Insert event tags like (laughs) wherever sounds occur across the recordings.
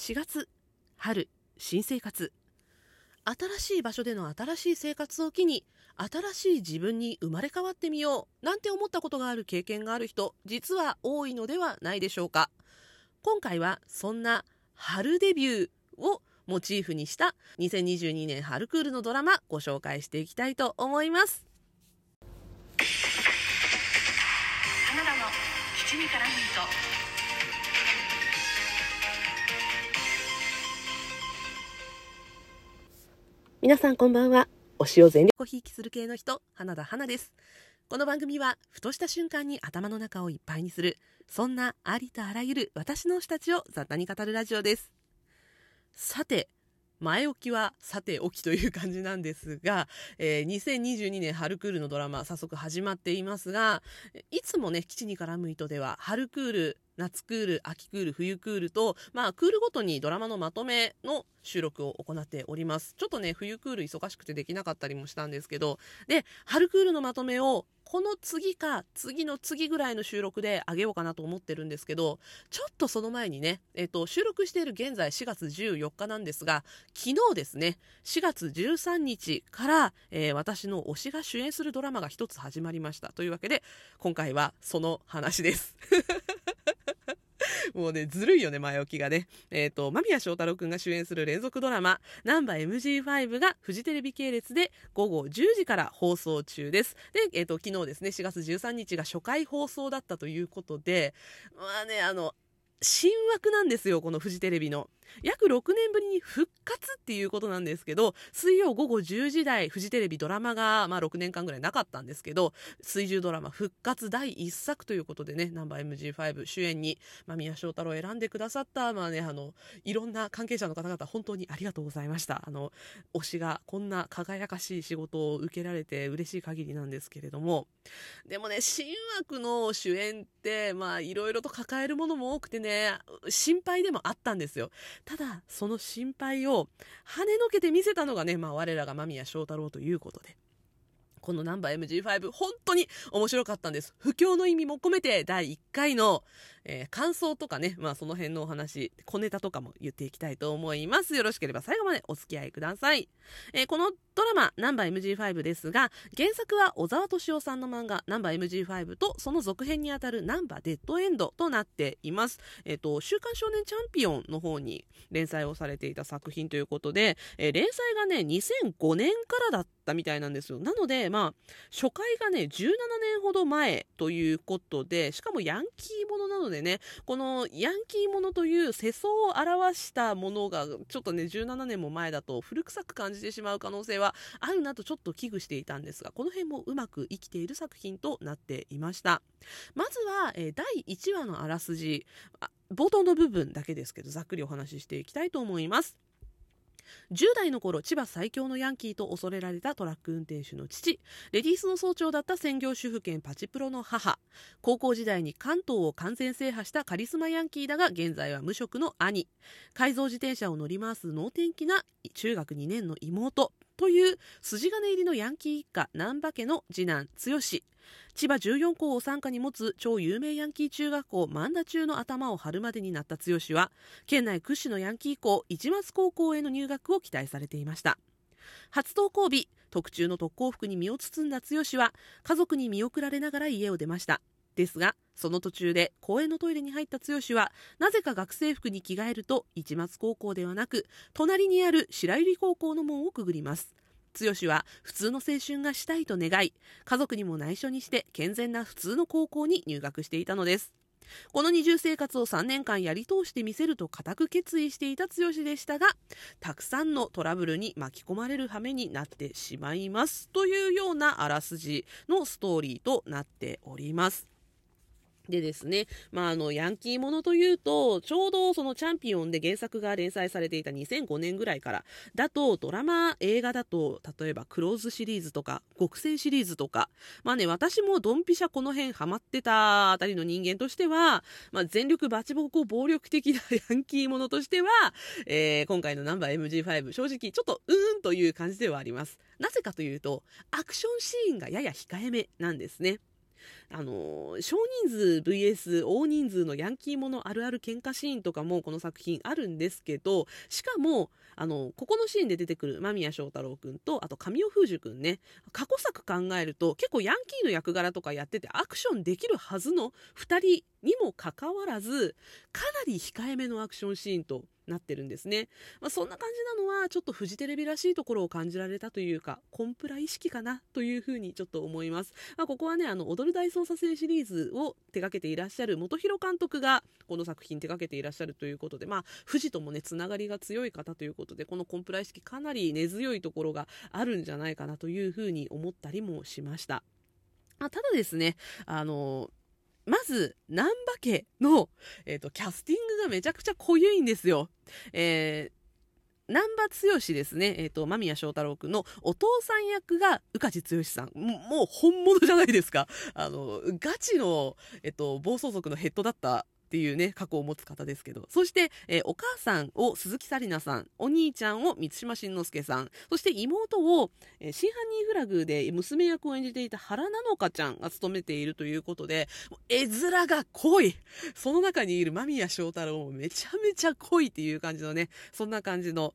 4月春新生活。新しい場所での新しい生活を機に新しい自分に生まれ変わってみようなんて思ったことがある経験がある人実は多いのではないでしょうか。今回はそんな春デビューをモチーフにした2022年春クールのドラマご紹介していきたいと思います。カナダの七味からミート。皆さんこんばんは。推しを全力。ひいきする系の人花田花です。この番組はふとした瞬間に頭の中をいっぱいにするそんなありとあらゆる私の推したちを雑多に語るラジオです。さて前置きはさておきという感じなんですが、えー、2022年春クールのドラマ早速始まっていますがいつもね基地に絡む糸では春クール夏クール、秋クール、冬クールと、まあ、クールごとにドラマのまとめの収録を行っております。ちょっとね、冬クール忙しくてできなかったりもしたんですけど、で、春クールのまとめをこの次か次の次ぐらいの収録であげようかなと思ってるんですけど、ちょっとその前にね、えっ、と、収録している現在4月14日なんですが、昨日ですね、4月13日から、えー、私の推しが主演するドラマが一つ始まりました。というわけで、今回はその話です。(laughs) もうね、ずるいよね、前置きがね。えっ、ー、と、間宮祥太朗くんが主演する連続ドラマ、ナンバ MG5 がフジテレビ系列で午後10時から放送中です。で、えっ、ー、と、昨日ですね、4月13日が初回放送だったということで、まあね、あの、新枠なんですよ、このフジテレビの。約6年ぶりに復っていうことなんですけど、水曜午後10時台、フジテレビドラマが、まあ6年間ぐらいなかったんですけど、水10ドラマ復活第1作ということでね、ナンバー MG5 主演に、まあ、宮翔太郎を選んでくださった、まあね、あの、いろんな関係者の方々、本当にありがとうございました。あの、推しがこんな輝かしい仕事を受けられて嬉しい限りなんですけれども、でもね、新枠の主演って、まあいろいろと抱えるものも多くてね、心配でもあったんですよ。ただ、その心配を跳ねのけて見せたのがね、まあ我らが間宮祥太郎ということで。このナンバー MG5 本当に面白かったんです。不況の意味も込めて第1回の、えー、感想とかね、まあその辺のお話、小ネタとかも言っていきたいと思います。よろしければ最後までお付き合いください。えー、このドラマ、ナンバ MG5 ですが、原作は小沢敏夫さんの漫画、ナンバ MG5 とその続編にあたるナンバーデッドエンドとなっています。えっ、ー、と、週刊少年チャンピオンの方に連載をされていた作品ということで、え、連載がね、2005年からだったみたいなんですよ。なので、まあ、初回がね、17年ほど前ということで、しかもヤンキーものなのでね、このヤンキーものという世相を表したものが、ちょっとね、17年も前だと古臭く感じてしまう可能性はあるなとちょっと危惧していたんですが、この辺もうまく生きている作品となっていました。まずは、えー、第1話のあらすじ、冒頭の部分だけですけど、ざっくりお話ししていきたいと思います。10代の頃千葉最強のヤンキーと恐れられたトラック運転手の父レディースの総長だった専業主婦兼パチプロの母。高校時代に関東を完全制覇したカリスマヤンキーだが現在は無職の兄。改造自転車を乗り回す能天気な中学2年の妹。という筋金入りのヤンキー一家難波家の次男剛。千葉14校を傘下に持つ超有名ヤンキー中学校万田中の頭を張るまでになった剛は県内屈指のヤンキー校市松高校への入学を期待されていました。初登校日特注の特攻服に身を包んだ剛は家族に見送られながら家を出ました。ですがその途中で公園のトイレに入った剛はなぜか学生服に着替えると市松高校ではなく隣にある白百合高校の門をくぐります。剛は普通の青春がしたいと願い家族にも内緒にして健全な普通の高校に入学していたのです。この二重生活を3年間やり通してみせると固く決意していた剛でしたがたくさんのトラブルに巻き込まれる羽目になってしまいますというようなあらすじのストーリーとなっております。でですね、まあ、あの、ヤンキーものというと、ちょうどそのチャンピオンで原作が連載されていた2005年ぐらいから、だと、ドラマ、映画だと、例えば、クローズシリーズとか、極戦シリーズとか、まあね、私もドンピシャこの辺ハマってたあたりの人間としては、まあ、全力バチボコ暴力的な (laughs) ヤンキーものとしては、えー、今回のナンバー MG5、正直、ちょっと、うーんという感じではあります。なぜかというと、アクションシーンがやや控えめなんですね。あの少人数 VS 大人数のヤンキーものあるある喧嘩シーンとかもこの作品あるんですけどしかもあのここのシーンで出てくる間宮祥太朗君とあと神尾楓珠君ね。過去作考えると結構ヤンキーの役柄とかやっててアクションできるはずの2人にもかかわらずかなり控えめのアクションシーンとなってるんですね、まあ、そんな感じなのはちょっとフジテレビらしいところを感じられたというかコンプラ意識かなというふうにちょっと思います、まあ、ここはねあの踊る大査線シリーズを手掛けていらっしゃる本広監督がこの作品手掛けていらっしゃるということでまあ富士ともねつながりが強い方ということでこのコンプライ意識かなり根強いところがあるんじゃないかなというふうに思ったりもしましたあ、ただですね、あのまず、南波家の、えっ、ー、と、キャスティングがめちゃくちゃ濃ゆいんですよ。えー南波剛ですね、え、ー、と、間宮祥太朗君のお父さん役が宇梶剛さん。もう本物じゃないですか。あの、ガチの、えっ、ー、と、暴走族のヘッドだったっていうね、過去を持つ方ですけど。そして、えー、お母さんを鈴木紗理奈さん、お兄ちゃんを満島真之介さん、そして妹を、えー、真犯人フラグで娘役を演じていた原菜乃華ちゃんが務めているということで、絵面が濃いその中にいる間宮祥太朗もめちゃめちゃ濃いっていう感じのね、そんな感じの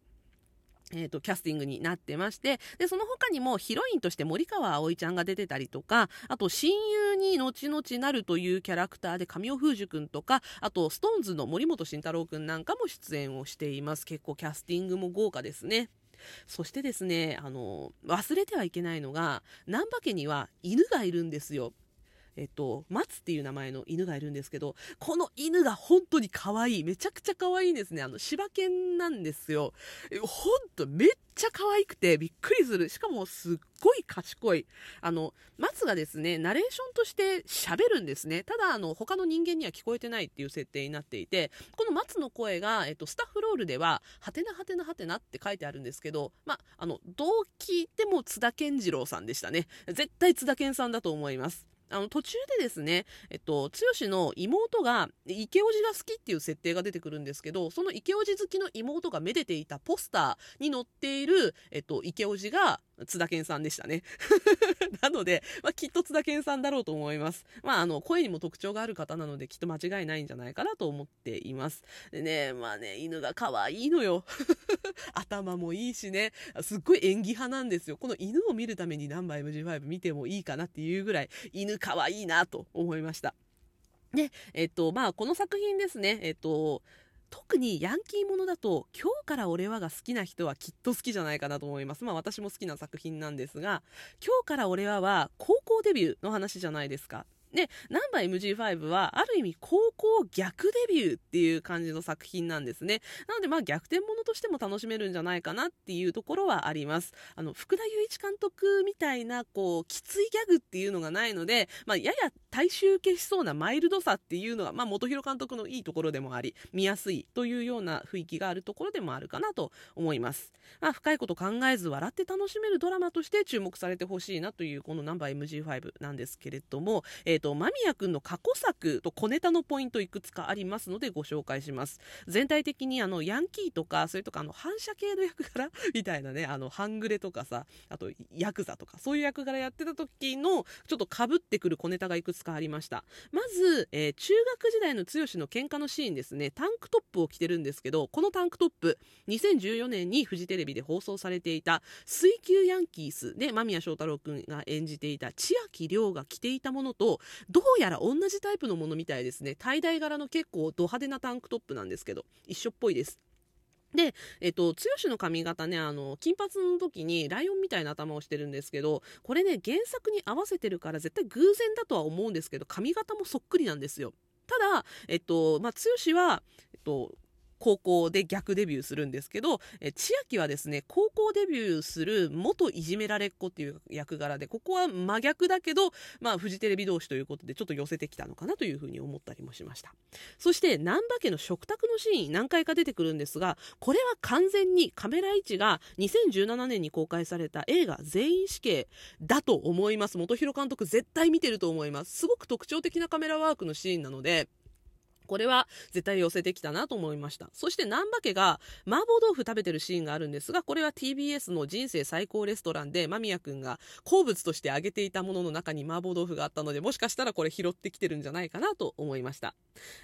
えーと、キャスティングになってましてでその他にもヒロインとして森川葵ちゃんが出てたりとかあと親友に後々なるというキャラクターで神尾楓珠君とかあと SixTONES の森本慎太郎君なんかも出演をしています。結構キャスティングも豪華ですね。そしてですねあの忘れてはいけないのが難波家には犬がいるんですよ。えっと、松っていう名前の犬がいるんですけど、この犬が本当に可愛い。めちゃくちゃ可愛いんですね。あの、柴犬なんですよ。ほんと、めっちゃ可愛くてびっくりする。しかもすっごい賢い。あの、松がですね、ナレーションとして喋るんですね。ただ、あの、他の人間には聞こえてないっていう設定になっていて、この松の声が、えっと、スタッフロールでは、はてなはてなはてなって書いてあるんですけど、まあ、の、どう聞いても津田健次郎さんでしたね。絶対津田健さんだと思います。あの途中でですね、えっと、剛の妹が池叔父が好きっていう設定が出てくるんですけど、その池叔父好きの妹がめでていたポスターに載っている、えっと、池叔父が津田健さんでしたね。(laughs) なので、まあ、きっと津田健さんだろうと思います。まあ、あの、声にも特徴がある方なので、きっと間違いないんじゃないかなと思っています。でね、まあね、犬が可愛いのよ。(laughs) 頭もいいしね、すっごい演技派なんですよ。この犬を見るためにナンバー MG5 見てもいいかなっていうぐらい、犬可愛いなと思いました。で、えっと、まあ、この作品ですね、えっと、特にヤンキーものだと今日から俺はが好きな人はきっと好きじゃないかなと思います。まあ私も好きな作品なんですが今日から俺はは高校デビューの話じゃないですか。で、ナンバー MG5 は、ある意味、高校逆デビューっていう感じの作品なんですね。なので、まあ、逆転ものとしても楽しめるんじゃないかなっていうところはあります。あの、福田雄一監督みたいな、こう、きついギャグっていうのがないので、まあ、やや大衆消しそうなマイルドさっていうのは、まあ、元広監督のいいところでもあり、見やすいというような雰囲気があるところでもあるかなと思います。まあ、深いこと考えず笑って楽しめるドラマとして注目されてほしいなという、このナンバー MG5 なんですけれども、えっ、ー、と、間宮君の過去作と小ネタのポイントいくつかありますのでご紹介します。全体的にあのヤンキーとかそれとかあの反射系の役柄？(laughs) みたいなねあの半グレとかさあとヤクザとかそういう役柄やってた時のちょっとかぶってくる小ネタがいくつかありました。まず、えー、中学時代の剛の喧嘩のシーンですね。タンクトップを着てるんですけどこのタンクトップ2014年にフジテレビで放送されていた「水球ヤンキース」で間宮祥太朗君が演じていた千秋亮が着ていたものとどうやら同じタイプのものみたいですね。tie dye 柄の結構ド派手なタンクトップなんですけど、一緒っぽいです。で、えっと、剛の髪型ね、あの、金髪の時にライオンみたいな頭をしてるんですけど、これね、原作に合わせてるから絶対偶然だとは思うんですけど、髪型もそっくりなんですよ。ただ、えっと、まあ、剛は、えっと、高校で逆デビューするんですけど、え千秋はですね、高校デビューする元いじめられっ子っていう役柄で、ここは真逆だけど、まあ、フジテレビ同士ということで、ちょっと寄せてきたのかなというふうに思ったりもしました。そして、南波家の食卓のシーン、何回か出てくるんですが、これは完全にカメラ位置が2017年に公開された映画全員死刑だと思います。元広監督絶対見てると思います。すごく特徴的なカメラワークのシーンなので、これは絶対寄せてきたなと思いました。そして南波家が麻婆豆腐食べてるシーンがあるんですが、これは TBS の人生最高レストランで間宮くんが好物として挙げていたものの中に麻婆豆腐があったので、もしかしたらこれ拾ってきてるんじゃないかなと思いました。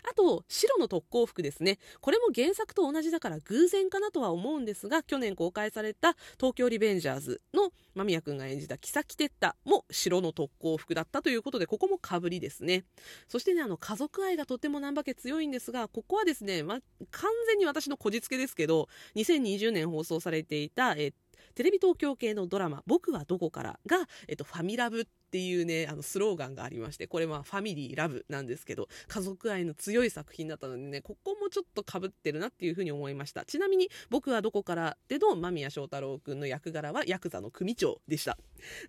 あと、白の特攻服ですね。これも原作と同じだから偶然かなとは思うんですが、去年公開された東京リベンジャーズの間宮くんが演じたキサキテッタも白の特攻服だったということで、ここも被りですね。そしてね、あの、家族愛がとても南波家強いんですが、ここはですね、ま、完全に私のこじつけですけど、2020年放送されていた、えテレビ東京系のドラマ、僕はどこからが、えっと、ファミラブっていうね、あの、スローガンがありまして、これはファミリーラブなんですけど、家族愛の強い作品だったのでね、ここもちょっと被ってるなっていうふうに思いました。ちなみに、僕はどこからでの間宮祥太朗くんの役柄はヤクザの組長でした。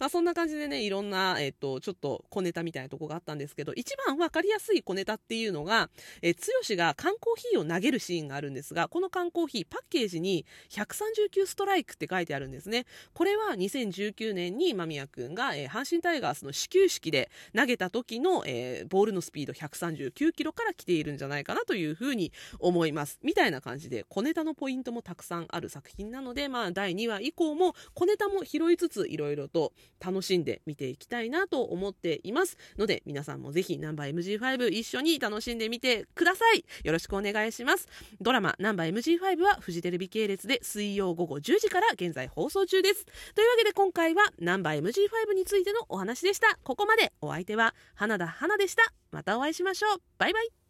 まあ、そんな感じでね、いろんな、えっと、ちょっと小ネタみたいなとこがあったんですけど、一番わかりやすい小ネタっていうのが、え剛が缶コーヒーを投げるシーンがあるんですが、この缶コーヒー、パッケージに139ストライクって書いてあるんですね。これは2019年に間宮くんが、えー、阪神タイガースの始球式で投げた時の、えー、ボールのスピード139キロから来ているんじゃないかなというふうに思います。みたいな感じで小ネタのポイントもたくさんある作品なので、まあ第2話以降も小ネタも拾いつついろいろと楽しんで見ていきたいなと思っています。ので皆さんもぜひナンバー MG5 一緒に楽しんでみてください。よろしくお願いします。ドラマナンバー MG5 はフジテレビ系列で水曜午後10時から現在放送中です。というわけで今回はナンバー MG5 についてのお話でした。ここまでお相手は花田花でした。またお会いしましょう。バイバイ。